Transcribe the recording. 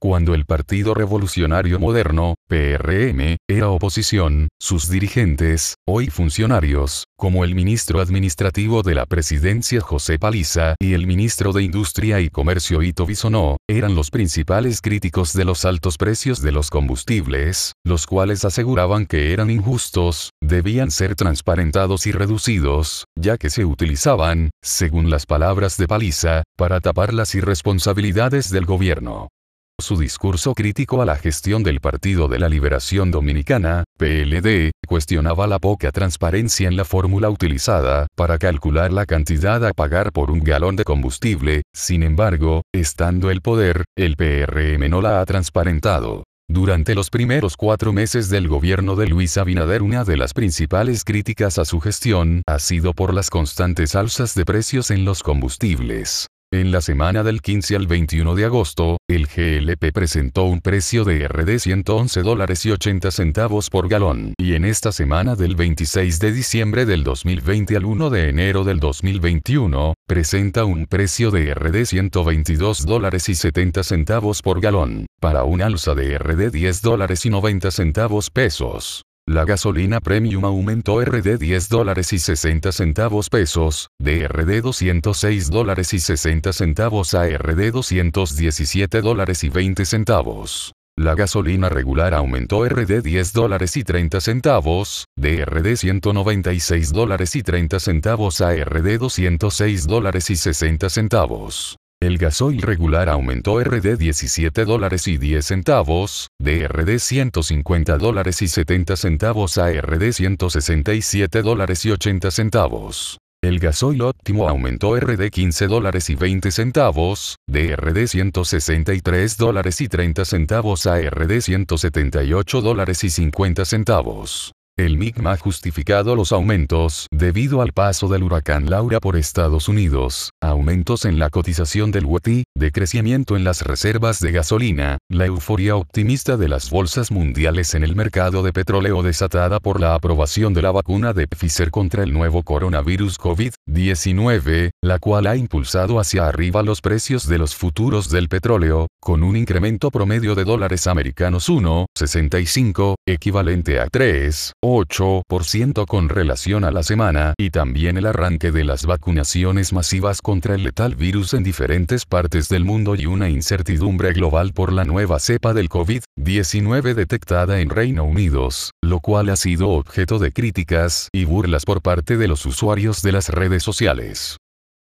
cuando el Partido Revolucionario Moderno, PRM, era oposición, sus dirigentes, hoy funcionarios, como el ministro administrativo de la presidencia José Paliza y el ministro de Industria y Comercio Ito Bisonó, eran los principales críticos de los altos precios de los combustibles, los cuales aseguraban que eran injustos, debían ser transparentados y reducidos, ya que se utilizaban, según las palabras de Paliza, para tapar las irresponsabilidades del gobierno. Su discurso crítico a la gestión del Partido de la Liberación Dominicana, PLD, cuestionaba la poca transparencia en la fórmula utilizada para calcular la cantidad a pagar por un galón de combustible, sin embargo, estando el poder, el PRM no la ha transparentado. Durante los primeros cuatro meses del gobierno de Luis Abinader una de las principales críticas a su gestión ha sido por las constantes alzas de precios en los combustibles. En la semana del 15 al 21 de agosto, el GLP presentó un precio de RD 111 dólares y 80 centavos por galón. Y en esta semana del 26 de diciembre del 2020 al 1 de enero del 2021, presenta un precio de RD 122 dólares y 70 centavos por galón, para un alza de RD 10 dólares y 90 centavos pesos. La gasolina premium aumentó RD 10 dólares y 60 centavos pesos, de RD 206 dólares y 60 centavos a RD 217 dólares y 20 centavos. La gasolina regular aumentó RD 10 dólares y 30 centavos, de RD 196 dólares y 30 centavos a RD 206 dólares y 60 centavos. El gasoil regular aumentó RD 17 dólares y 10 centavos, de RD 150 dólares y 70 centavos a RD 167 dólares y 80 centavos. El gasoil óptimo aumentó RD 15 dólares y 20 centavos, de RD 163 dólares y 30 centavos a RD 178 dólares y 50 centavos. El MIGMA ha justificado los aumentos debido al paso del huracán Laura por Estados Unidos, aumentos en la cotización del WTI, decrecimiento en las reservas de gasolina, la euforia optimista de las bolsas mundiales en el mercado de petróleo desatada por la aprobación de la vacuna de Pfizer contra el nuevo coronavirus COVID-19, la cual ha impulsado hacia arriba los precios de los futuros del petróleo, con un incremento promedio de dólares americanos 1,65, equivalente a 3, 8% con relación a la semana y también el arranque de las vacunaciones masivas contra el letal virus en diferentes partes del mundo y una incertidumbre global por la nueva cepa del COVID-19 detectada en Reino Unido, lo cual ha sido objeto de críticas y burlas por parte de los usuarios de las redes sociales.